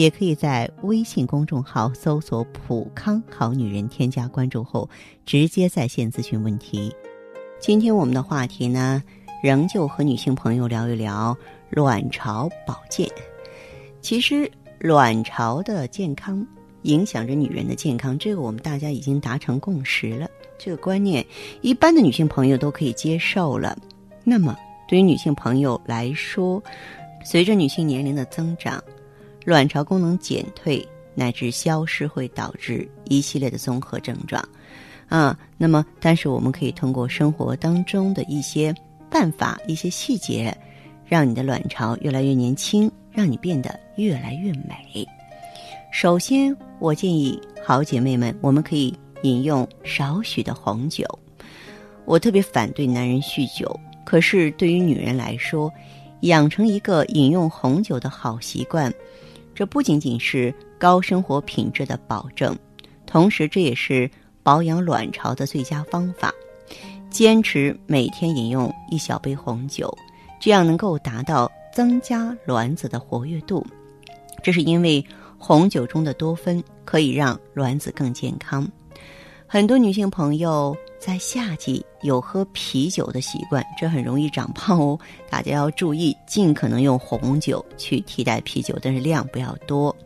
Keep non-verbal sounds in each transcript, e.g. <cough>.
也可以在微信公众号搜索“普康好女人”，添加关注后直接在线咨询问题。今天我们的话题呢，仍旧和女性朋友聊一聊卵巢保健。其实，卵巢的健康影响着女人的健康，这个我们大家已经达成共识了。这个观念，一般的女性朋友都可以接受了。那么，对于女性朋友来说，随着女性年龄的增长，卵巢功能减退乃至消失会导致一系列的综合症状，啊，那么但是我们可以通过生活当中的一些办法、一些细节，让你的卵巢越来越年轻，让你变得越来越美。首先，我建议好姐妹们，我们可以饮用少许的红酒。我特别反对男人酗酒，可是对于女人来说，养成一个饮用红酒的好习惯。这不仅仅是高生活品质的保证，同时这也是保养卵巢的最佳方法。坚持每天饮用一小杯红酒，这样能够达到增加卵子的活跃度。这是因为红酒中的多酚可以让卵子更健康。很多女性朋友在夏季有喝啤酒的习惯，这很容易长胖哦。<laughs> 大家要注意，尽可能用红酒去替代啤酒，但是量不要多。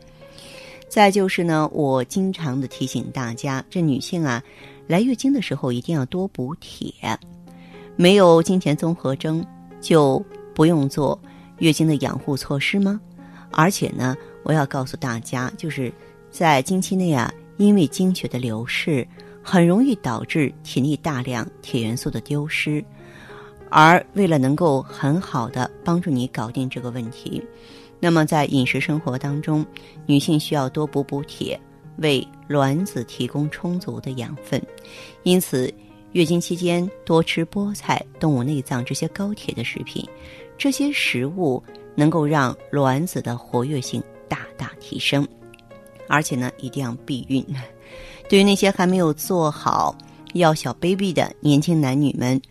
再就是呢，我经常的提醒大家，这女性啊，来月经的时候一定要多补铁。没有经前综合征，就不用做月经的养护措施吗？而且呢，我要告诉大家，就是在经期内啊，因为经血的流逝。很容易导致体内大量铁元素的丢失，而为了能够很好的帮助你搞定这个问题，那么在饮食生活当中，女性需要多补补铁，为卵子提供充足的养分。因此，月经期间多吃菠菜、动物内脏这些高铁的食品，这些食物能够让卵子的活跃性大大提升，而且呢，一定要避孕。对于那些还没有做好要小 baby 的年轻男女们，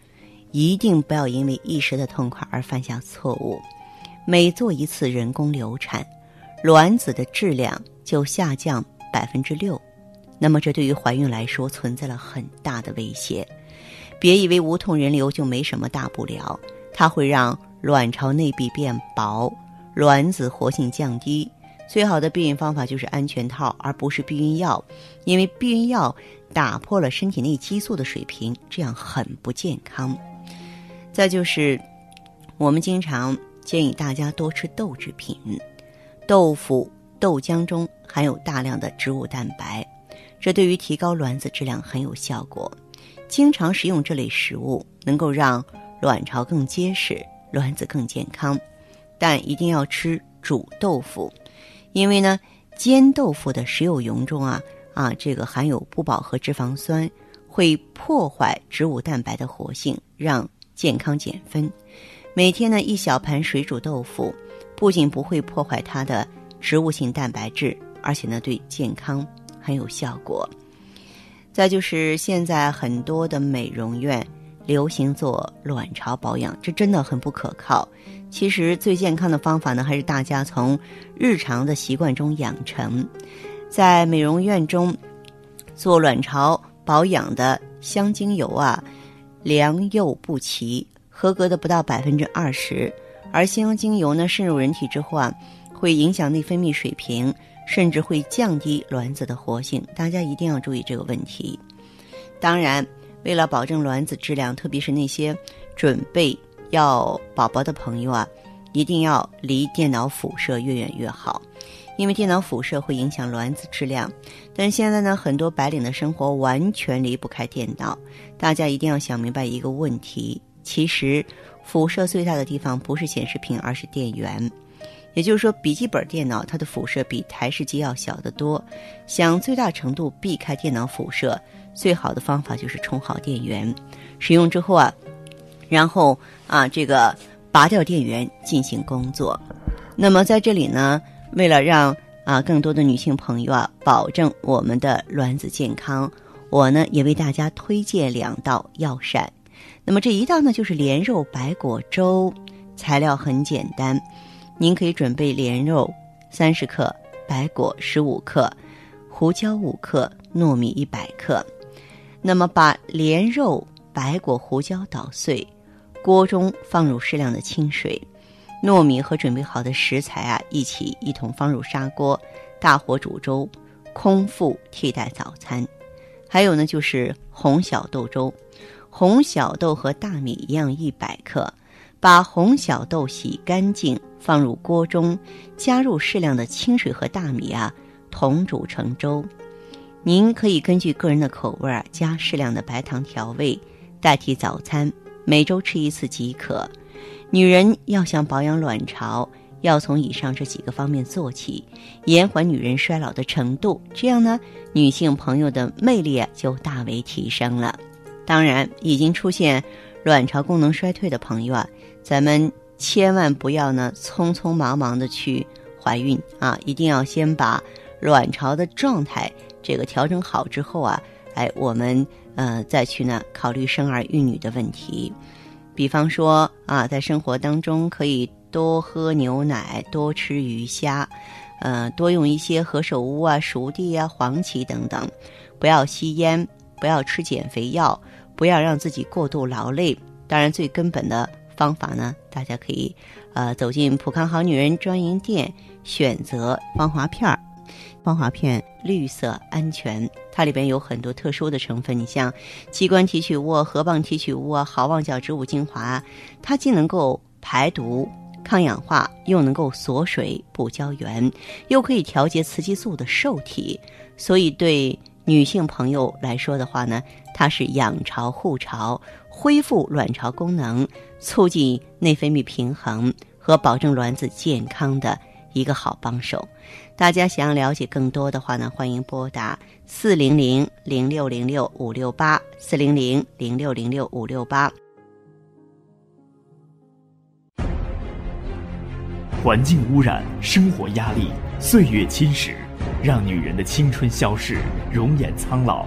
一定不要因为一时的痛快而犯下错误。每做一次人工流产，卵子的质量就下降百分之六，那么这对于怀孕来说存在了很大的威胁。别以为无痛人流就没什么大不了，它会让卵巢内壁变薄，卵子活性降低。最好的避孕方法就是安全套，而不是避孕药，因为避孕药打破了身体内激素的水平，这样很不健康。再就是，我们经常建议大家多吃豆制品，豆腐、豆浆中含有大量的植物蛋白，这对于提高卵子质量很有效果。经常食用这类食物，能够让卵巢更结实，卵子更健康。但一定要吃煮豆腐。因为呢，煎豆腐的食用油中啊啊，这个含有不饱和脂肪酸，会破坏植物蛋白的活性，让健康减分。每天呢，一小盘水煮豆腐，不仅不会破坏它的植物性蛋白质，而且呢，对健康很有效果。再就是现在很多的美容院。流行做卵巢保养，这真的很不可靠。其实最健康的方法呢，还是大家从日常的习惯中养成。在美容院中做卵巢保养的香精油啊，良莠不齐，合格的不到百分之二十。而香精油呢，渗入人体之后啊，会影响内分泌水平，甚至会降低卵子的活性。大家一定要注意这个问题。当然。为了保证卵子质量，特别是那些准备要宝宝的朋友啊，一定要离电脑辐射越远越好，因为电脑辐射会影响卵子质量。但现在呢，很多白领的生活完全离不开电脑，大家一定要想明白一个问题：其实辐射最大的地方不是显示屏，而是电源。也就是说，笔记本电脑它的辐射比台式机要小得多。想最大程度避开电脑辐射。最好的方法就是充好电源。使用之后啊，然后啊，这个拔掉电源进行工作。那么在这里呢，为了让啊更多的女性朋友啊保证我们的卵子健康，我呢也为大家推荐两道药膳。那么这一道呢就是莲肉白果粥，材料很简单，您可以准备莲肉三十克。白果十五克，胡椒五克，糯米一百克。那么把莲肉、白果、胡椒捣碎，锅中放入适量的清水，糯米和准备好的食材啊一起一同放入砂锅，大火煮粥，空腹替代早餐。还有呢，就是红小豆粥，红小豆和大米一样一百克，把红小豆洗干净。放入锅中，加入适量的清水和大米啊，同煮成粥。您可以根据个人的口味儿加适量的白糖调味，代替早餐，每周吃一次即可。女人要想保养卵巢，要从以上这几个方面做起，延缓女人衰老的程度，这样呢，女性朋友的魅力就大为提升了。当然，已经出现卵巢功能衰退的朋友啊，咱们。千万不要呢，匆匆忙忙的去怀孕啊！一定要先把卵巢的状态这个调整好之后啊，哎，我们呃再去呢考虑生儿育女的问题。比方说啊，在生活当中可以多喝牛奶，多吃鱼虾，呃，多用一些何首乌啊、熟地啊、黄芪等等，不要吸烟，不要吃减肥药，不要让自己过度劳累。当然，最根本的。方法呢？大家可以，呃，走进普康好女人专营店，选择芳华片儿。芳华片绿色安全，它里边有很多特殊的成分。你像器官提取物、河蚌提取物啊、好望角植物精华，它既能够排毒、抗氧化，又能够锁水、补胶原，又可以调节雌激素的受体。所以对女性朋友来说的话呢，它是养巢护巢。恢复卵巢功能、促进内分泌平衡和保证卵子健康的一个好帮手。大家想要了解更多的话呢，欢迎拨打四零零零六零六五六八四零零零六零六五六八。环境污染、生活压力、岁月侵蚀，让女人的青春消逝，容颜苍老。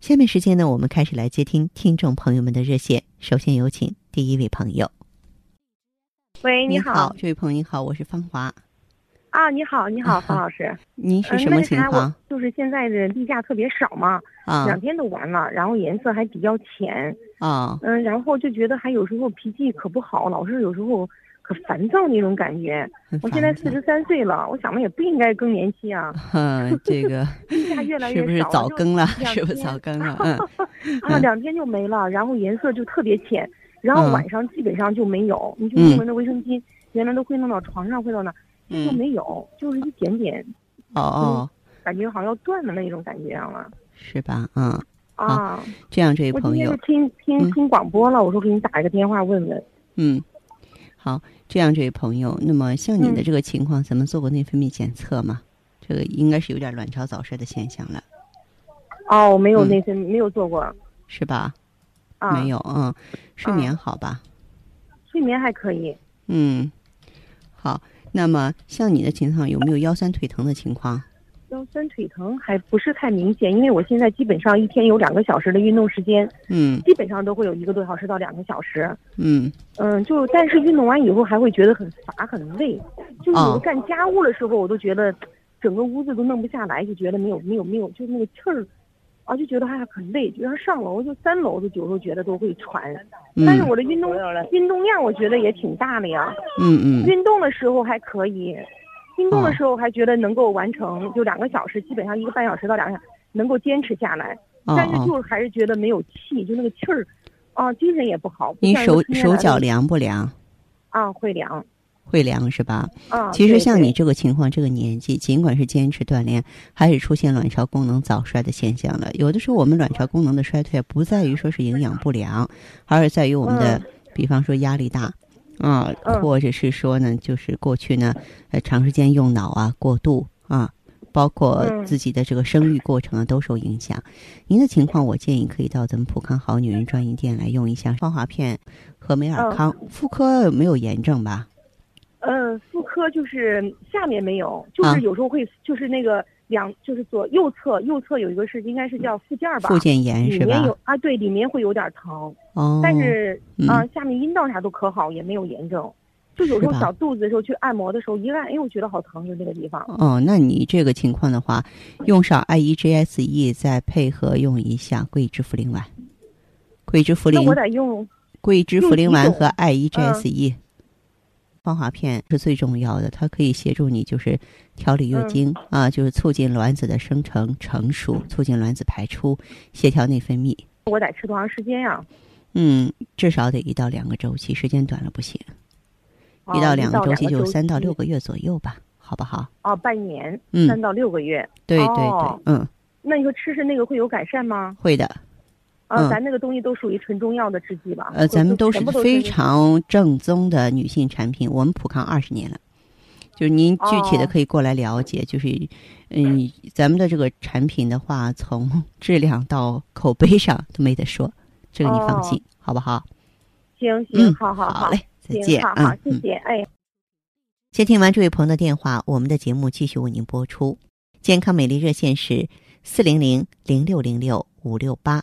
下面时间呢，我们开始来接听听众朋友们的热线。首先有请第一位朋友。喂，你好，这位朋友你好，我是芳华。啊，你好，你好，<laughs> 方老师。您是什么情况？就是现在的例假特别少嘛，啊，两天都完了，然后颜色还比较浅，啊，嗯，然后就觉得还有时候脾气可不好，老是有时候。可烦躁那种感觉，我现在四十三岁了，我想着也不应该更年期啊。<laughs> 嗯，这个 <laughs> 是不是早更了？是不是早更了？嗯，<laughs> 啊，两天就没了，然后颜色就特别浅，然后晚上基本上就没有。你就用我们的卫生巾，原来都会弄到床上，会到那，就没有，就是一点点。哦哦，感觉好像要断的那种感觉了。是吧？嗯。啊，这样这位朋友，我今天听听听广播了，我说给你打一个电话问问。嗯。好，这样这位朋友，那么像你的这个情况，咱们做过内分泌检测吗？这个应该是有点卵巢早衰的现象了。哦，没有内分泌，没有做过，是吧？啊，没有，嗯，睡眠好吧？睡眠还可以。嗯，好，那么像你的情况，有没有腰酸腿疼的情况？腰酸腿疼还不是太明显，因为我现在基本上一天有两个小时的运动时间，嗯。基本上都会有一个多小时到两个小时。嗯。嗯，就但是运动完以后还会觉得很乏很累，就是有哦。的干家务的时候，我都觉得整个屋子都弄不下来，就觉得没有没有没有，就是那个气儿，啊，就觉得哎呀很累，就像上楼就三楼的有时候觉得都会喘。但是嗯我的运动运动量我觉得也挺大的呀，嗯嗯。运动的时候还可以，运动的时候还觉得能够完成，就两个小时，基本上一个半小时到两个小时能够坚持下来。哦但是哦，就是还是觉得没有气，就那个气儿，啊，精神也不好。不你手手脚凉不凉？啊，会凉会凉是吧？啊。其实像你这个情况，这个年纪，尽管是坚持锻炼，还是出现卵巢功能早衰的现象了。有的时候，我们卵巢功能的衰退不在于说是营养不良，而是在于我们的，嗯比方说压力大，啊，嗯或者是说呢，就是过去呢，呃，长时间用脑啊，过度啊。包括嗯自己的这个生育过程啊，都受影响。您的情况，我建议可以到咱们普康好女人专营店来用一下芳华片和美尔康。妇科没有炎症吧？呃，妇科就是下面没有，就啊是有时候会，就是那个两，就是左右侧，右侧有一个是应该是叫附件儿吧，附件炎是吧？里面有啊，对，里面会有点疼，哦，但是嗯啊，下面阴道啥都可好，也没有炎症。就有时候小肚子的时候去按摩的时候，一按，哎，我觉得好疼，就那个地方。哦，那你这个情况的话，用上 IEGSE，再配合用一下桂枝茯苓丸、桂枝茯苓、那我得用桂枝茯苓丸和用 IEGSE。芳华片是最重要的，它可以协助你就是调理月经、啊，就是促进卵子的生成成熟，促进卵子排出，协调内分泌。我得吃多长时间呀？嗯，至少得一到两个周期，时间短了不行。一哦到两个周期周就三到六个月左右吧，好不好？哦，半年，嗯三到六个月。对对哦对，嗯，那你说吃吃那个会有改善吗？会的。啊，嗯咱那个东西都属于纯中药的制剂吧？呃，咱们都是非常正宗的女性产品，我们普康二十年了。就是您具体的哦可以过来了解，就是，嗯，咱们的这个产品的话，从质量到口碑上都没得说，这个你放心，好不好？行嗯行，，好好好嘞，再行见，好好，嗯嗯。谢谢，哎。接听完这位朋友的电话，我们的节目继续为您播出。健康美丽热线是四零零零六零六五六八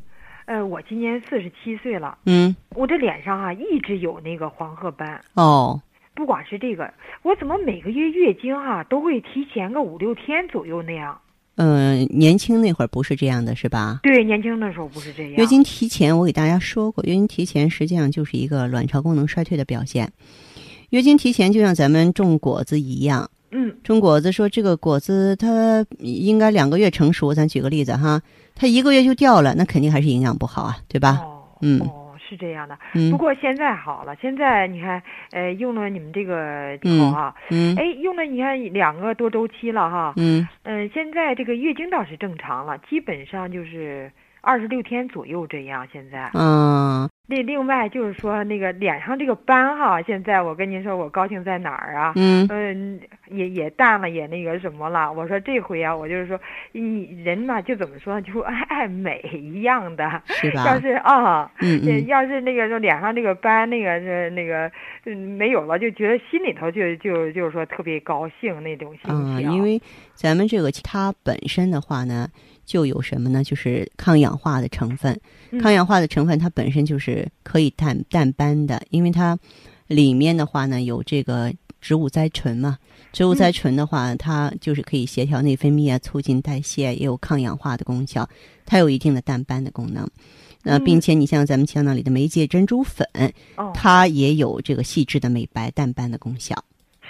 呃，我今年四十七岁了，嗯，我这脸上啊一直有那个黄褐斑。哦，不管是这个，我怎么每个月月经哈、都会提前个五六天左右那样？嗯、年轻那会儿不是这样的，是吧？对，年轻的时候不是这样。月经提前，我给大家说过，月经提前实际上就是一个卵巢功能衰退的表现。月经提前就像咱们种果子一样，嗯种果子说这个果子它应该两个月成熟，咱举个例子哈，它一个月就掉了，那肯定还是营养不好啊，对吧？哦，嗯哦，是这样的。嗯不过现在好了，现在你看，呃，用了你们这个以后哈、嗯哎，用了你看两个多周期了哈，嗯嗯，现在这个月经倒是正常了，基本上就是二十六天左右这样。现在，嗯另另外就是说那个脸上这个斑哈，现在我跟您说，我高兴在哪儿啊？嗯嗯，也也淡了，也那个什么了。我说这回啊，我就是说，你人嘛，就怎么说，就爱爱美一样的。是吧？要是啊，嗯嗯要是那个说脸上这个斑，那个是那个嗯没有了，就觉得心里头就就就是说特别高兴那种心啊、情。因为咱们这个它本身的话呢，就有什么呢？就是抗氧化的成分。嗯抗氧化的成分它本身就是可以淡淡斑的，因为它里面的话呢有这个植物甾醇嘛。植物甾醇的话，它就是可以协调内分泌啊，促进代谢，也有抗氧化的功效，它有一定的淡斑的功能。呃，嗯并且你像咱们腔囊里的梅芥珍珠粉，哦，它也有这个细致的美白淡斑的功效。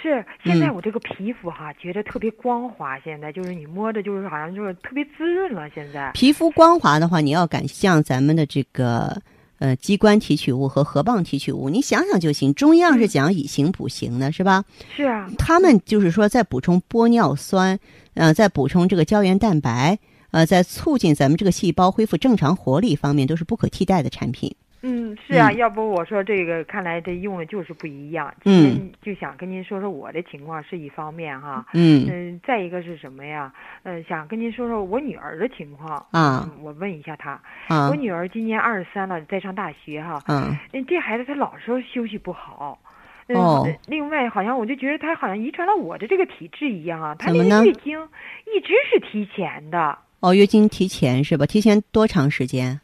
是现在嗯我这个皮肤哈，觉得特别光滑，现在就是你摸着就是好像就是特别滋润了。现在皮肤光滑的话，你要敢像咱们的这个呃鸡冠提取物和河蚌提取物，你想想就行。中药是讲以形补形的，是吧？是啊，他们就是说在补充玻尿酸，呃，在补充这个胶原蛋白。呃，在促进咱们这个细胞恢复正常活力方面，都是不可替代的产品。嗯，是啊，要不我说这个，看来这用的就是不一样。嗯，就想跟您说说我的情况是一方面哈。嗯嗯，再一个是什么呀？呃，想跟您说说我女儿的情况啊。我问一下她，啊，我女儿今年二十三了，在上大学哈。嗯。这孩子她老说休息不好。哦。另外，好像我就觉得她好像遗传了我的这个体质一样啊。怎么呢？月经一直是提前的。哦，月经提前是吧？提前多长时间？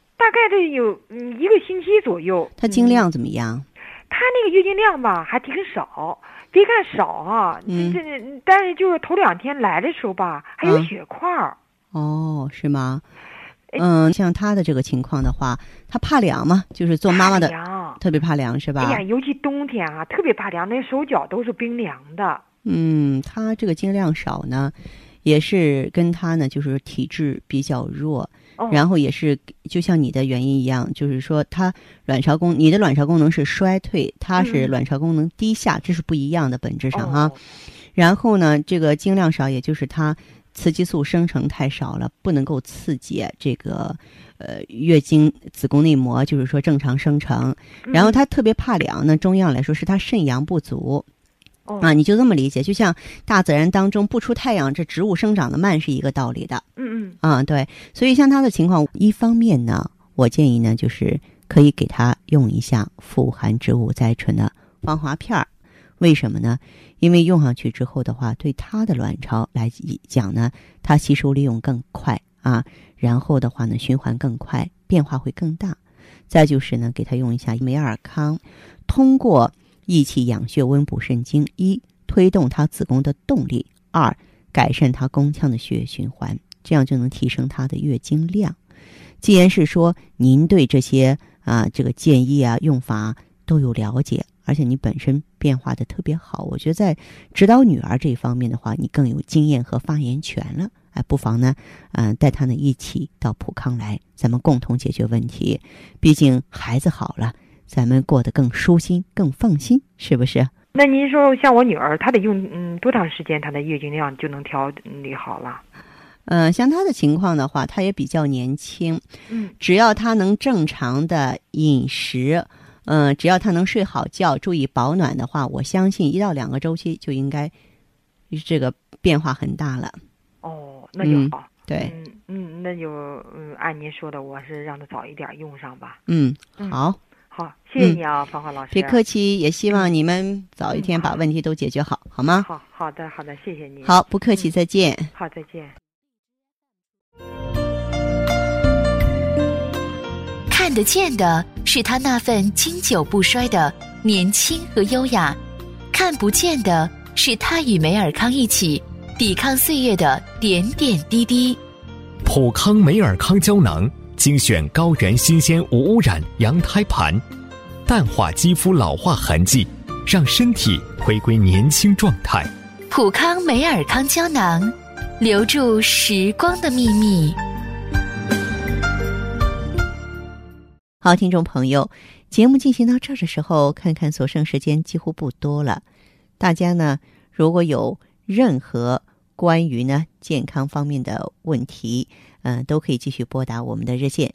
大概得有嗯一个星期左右。她经量怎么样？她那个月经量吧还挺少，别看少啊，嗯，这但是就是头两天来的时候吧，还有血块儿。哦，是吗？嗯，像她的这个情况的话，她怕凉嘛，就是做妈妈的特别怕凉是吧？哎呀，尤其冬天啊，特别怕凉，那手脚都是冰凉的。嗯，她这个经量少呢，也是跟她呢就是体质比较弱。然后也是，就像你的原因一样，就是说，它卵巢功，你的卵巢功能是衰退，它是卵巢功能低下，这是不一样的本质上哈。然后呢，这个经量少，也就是它雌激素生成太少了，不能够刺激这个呃月经子宫内膜，就是说正常生成。然后它特别怕凉呢，中药来说是它肾阳不足。啊，你就这么理解，就像大自然当中不出太阳，这植物生长的慢是一个道理的。嗯嗯。啊，对，所以像他的情况，一方面呢，我建议呢，就是可以给他用一下富含植物甾醇的防滑片儿。为什么呢？因为用上去之后的话，对他的卵巢来讲呢，它吸收利用更快啊，然后的话呢，循环更快，变化会更大。再就是呢，给他用一下美尔康，通过。益气养血、温补肾精，一推动她子宫的动力；二改善她宫腔的血液循环，这样就能提升她的月经量。既然是说您对这些啊这个建议啊用法都有了解，而且你本身变化的特别好，我觉得在指导女儿这方面的话，你更有经验和发言权了。哎，不妨呢，嗯，带她呢一起到普康来，咱们共同解决问题。毕竟孩子好了。咱们过得更舒心、更放心，是不是？那您说，像我女儿，她得用嗯多长时间，她的月经量就能调理好了？嗯，像她的情况的话，她也比较年轻，嗯，只要她能正常的饮食，嗯，只要她能睡好觉，注意保暖的话，我相信一到两个周期就应该这个变化很大了。哦，那就好。对，嗯嗯，那就嗯按您说的，我是让她早一点用上吧。嗯，好。好，谢谢你啊，芳华老师。别客气，也希望你们早一天把问题都解决好，好吗？好好的，好的，谢谢你。好，不客气，再见。好，再见。看得见的是他那份经久不衰的年轻和优雅，看不见的是他与梅尔康一起抵抗岁月的点点滴滴。普康梅尔康胶囊。精选高原新鲜无污染羊胎盘，淡化肌肤老化痕迹，让身体回归年轻状态。普康美尔康胶囊，留住时光的秘密。好，听众朋友，节目进行到这儿的时候，看看所剩时间几乎不多了。大家呢，如果有任何关于呢健康方面的问题，嗯，都可以继续拨打我们的热线